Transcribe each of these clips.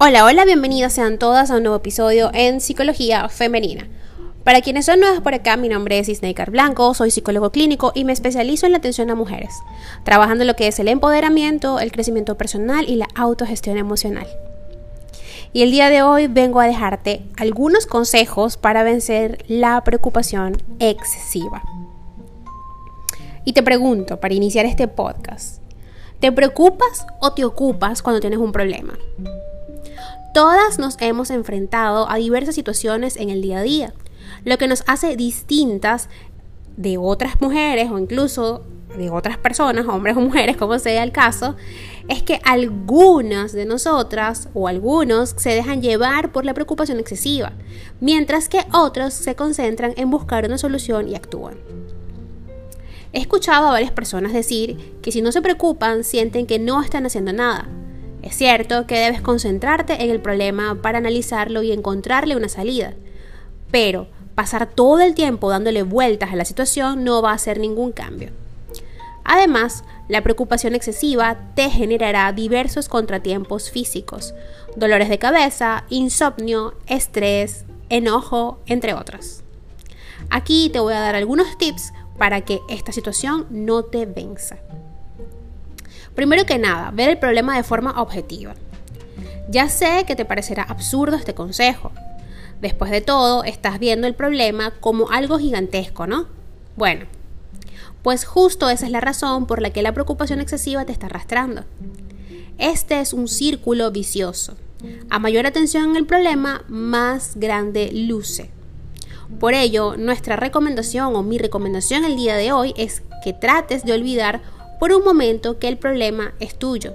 Hola, hola, bienvenidas sean todas a un nuevo episodio en Psicología Femenina. Para quienes son nuevas por acá, mi nombre es Isneikar Blanco, soy psicólogo clínico y me especializo en la atención a mujeres, trabajando en lo que es el empoderamiento, el crecimiento personal y la autogestión emocional. Y el día de hoy vengo a dejarte algunos consejos para vencer la preocupación excesiva. Y te pregunto, para iniciar este podcast, ¿te preocupas o te ocupas cuando tienes un problema? Todas nos hemos enfrentado a diversas situaciones en el día a día, lo que nos hace distintas de otras mujeres o incluso de otras personas, hombres o mujeres, como sea el caso, es que algunas de nosotras o algunos se dejan llevar por la preocupación excesiva, mientras que otros se concentran en buscar una solución y actúan. He escuchado a varias personas decir que si no se preocupan sienten que no están haciendo nada, es cierto que debes concentrarte en el problema para analizarlo y encontrarle una salida, pero pasar todo el tiempo dándole vueltas a la situación no va a hacer ningún cambio. Además, la preocupación excesiva te generará diversos contratiempos físicos, dolores de cabeza, insomnio, estrés, enojo, entre otros. Aquí te voy a dar algunos tips para que esta situación no te venza. Primero que nada, ver el problema de forma objetiva. Ya sé que te parecerá absurdo este consejo. Después de todo, estás viendo el problema como algo gigantesco, ¿no? Bueno, pues justo esa es la razón por la que la preocupación excesiva te está arrastrando. Este es un círculo vicioso. A mayor atención en el problema, más grande luce. Por ello, nuestra recomendación o mi recomendación el día de hoy es que trates de olvidar por un momento que el problema es tuyo.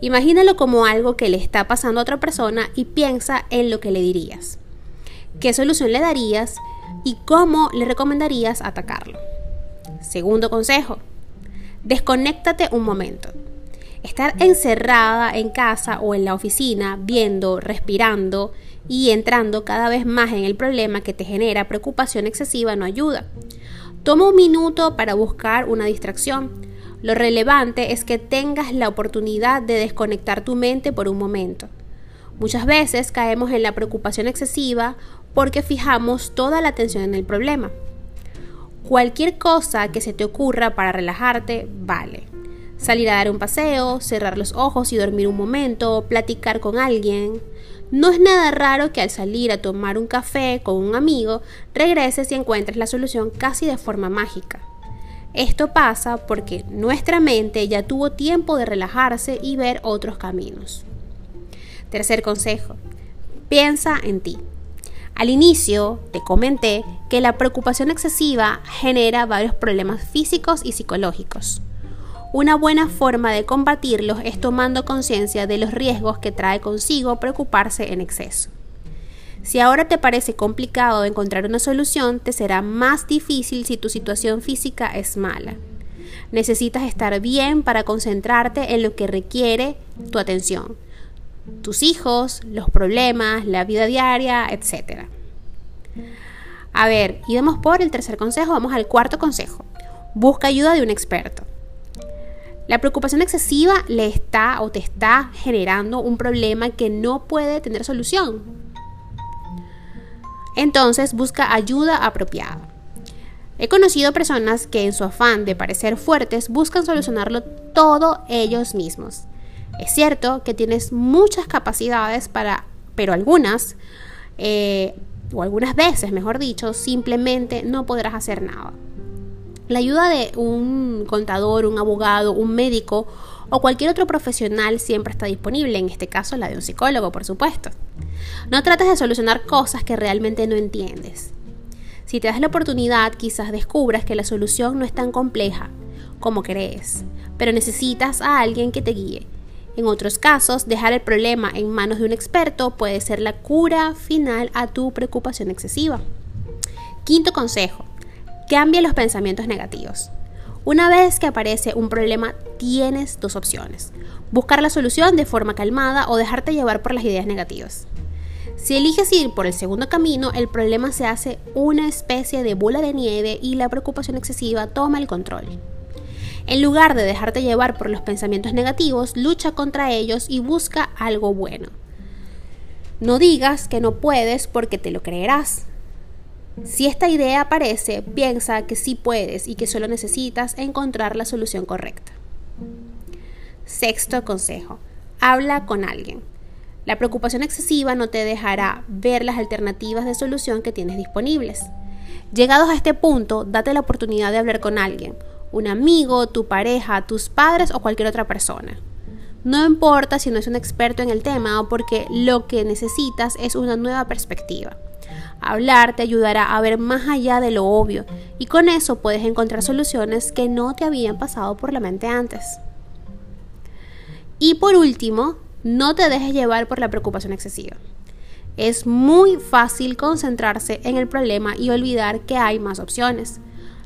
Imagínalo como algo que le está pasando a otra persona y piensa en lo que le dirías. ¿Qué solución le darías y cómo le recomendarías atacarlo? Segundo consejo, desconéctate un momento. Estar encerrada en casa o en la oficina, viendo, respirando y entrando cada vez más en el problema que te genera preocupación excesiva no ayuda. Toma un minuto para buscar una distracción lo relevante es que tengas la oportunidad de desconectar tu mente por un momento. Muchas veces caemos en la preocupación excesiva porque fijamos toda la atención en el problema. Cualquier cosa que se te ocurra para relajarte vale. Salir a dar un paseo, cerrar los ojos y dormir un momento, platicar con alguien. No es nada raro que al salir a tomar un café con un amigo regreses y encuentres la solución casi de forma mágica. Esto pasa porque nuestra mente ya tuvo tiempo de relajarse y ver otros caminos. Tercer consejo, piensa en ti. Al inicio te comenté que la preocupación excesiva genera varios problemas físicos y psicológicos. Una buena forma de combatirlos es tomando conciencia de los riesgos que trae consigo preocuparse en exceso. Si ahora te parece complicado encontrar una solución, te será más difícil si tu situación física es mala. Necesitas estar bien para concentrarte en lo que requiere tu atención. Tus hijos, los problemas, la vida diaria, etc. A ver, y por el tercer consejo, vamos al cuarto consejo. Busca ayuda de un experto. La preocupación excesiva le está o te está generando un problema que no puede tener solución. Entonces busca ayuda apropiada. He conocido personas que en su afán de parecer fuertes buscan solucionarlo todo ellos mismos. Es cierto que tienes muchas capacidades para, pero algunas, eh, o algunas veces, mejor dicho, simplemente no podrás hacer nada. La ayuda de un contador, un abogado, un médico o cualquier otro profesional siempre está disponible, en este caso la de un psicólogo, por supuesto. No trates de solucionar cosas que realmente no entiendes. Si te das la oportunidad, quizás descubras que la solución no es tan compleja como crees, pero necesitas a alguien que te guíe. En otros casos, dejar el problema en manos de un experto puede ser la cura final a tu preocupación excesiva. Quinto consejo, cambia los pensamientos negativos. Una vez que aparece un problema, tienes dos opciones. Buscar la solución de forma calmada o dejarte llevar por las ideas negativas. Si eliges ir por el segundo camino, el problema se hace una especie de bola de nieve y la preocupación excesiva toma el control. En lugar de dejarte llevar por los pensamientos negativos, lucha contra ellos y busca algo bueno. No digas que no puedes porque te lo creerás. Si esta idea aparece, piensa que sí puedes y que solo necesitas encontrar la solución correcta. Sexto consejo. Habla con alguien. La preocupación excesiva no te dejará ver las alternativas de solución que tienes disponibles. Llegados a este punto, date la oportunidad de hablar con alguien, un amigo, tu pareja, tus padres o cualquier otra persona. No importa si no es un experto en el tema o porque lo que necesitas es una nueva perspectiva. Hablar te ayudará a ver más allá de lo obvio y con eso puedes encontrar soluciones que no te habían pasado por la mente antes. Y por último, no te dejes llevar por la preocupación excesiva. Es muy fácil concentrarse en el problema y olvidar que hay más opciones.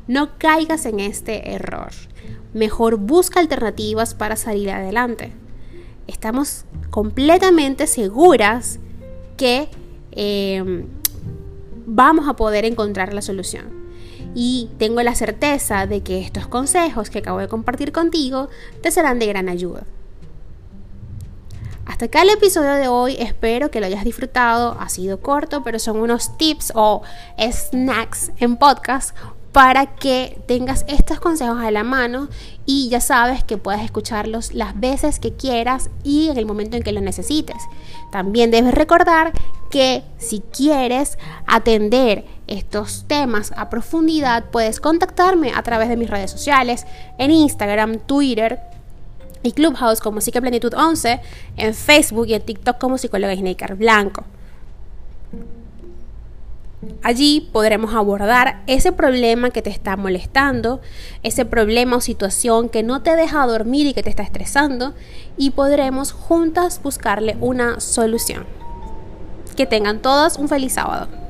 No caigas en este error. Mejor busca alternativas para salir adelante. Estamos completamente seguras que em, vamos a poder encontrar la solución. Y tengo la certeza de que estos consejos que acabo de compartir contigo te serán de gran ayuda. Hasta acá el episodio de hoy, espero que lo hayas disfrutado, ha sido corto, pero son unos tips o snacks en podcast para que tengas estos consejos a la mano y ya sabes que puedes escucharlos las veces que quieras y en el momento en que lo necesites. También debes recordar que si quieres atender estos temas a profundidad, puedes contactarme a través de mis redes sociales, en Instagram, Twitter, y Clubhouse como Psiqueplenitud 11, en Facebook y en TikTok como Psicóloga Snaker Blanco. Allí podremos abordar ese problema que te está molestando, ese problema o situación que no te deja dormir y que te está estresando y podremos juntas buscarle una solución. Que tengan todos un feliz sábado.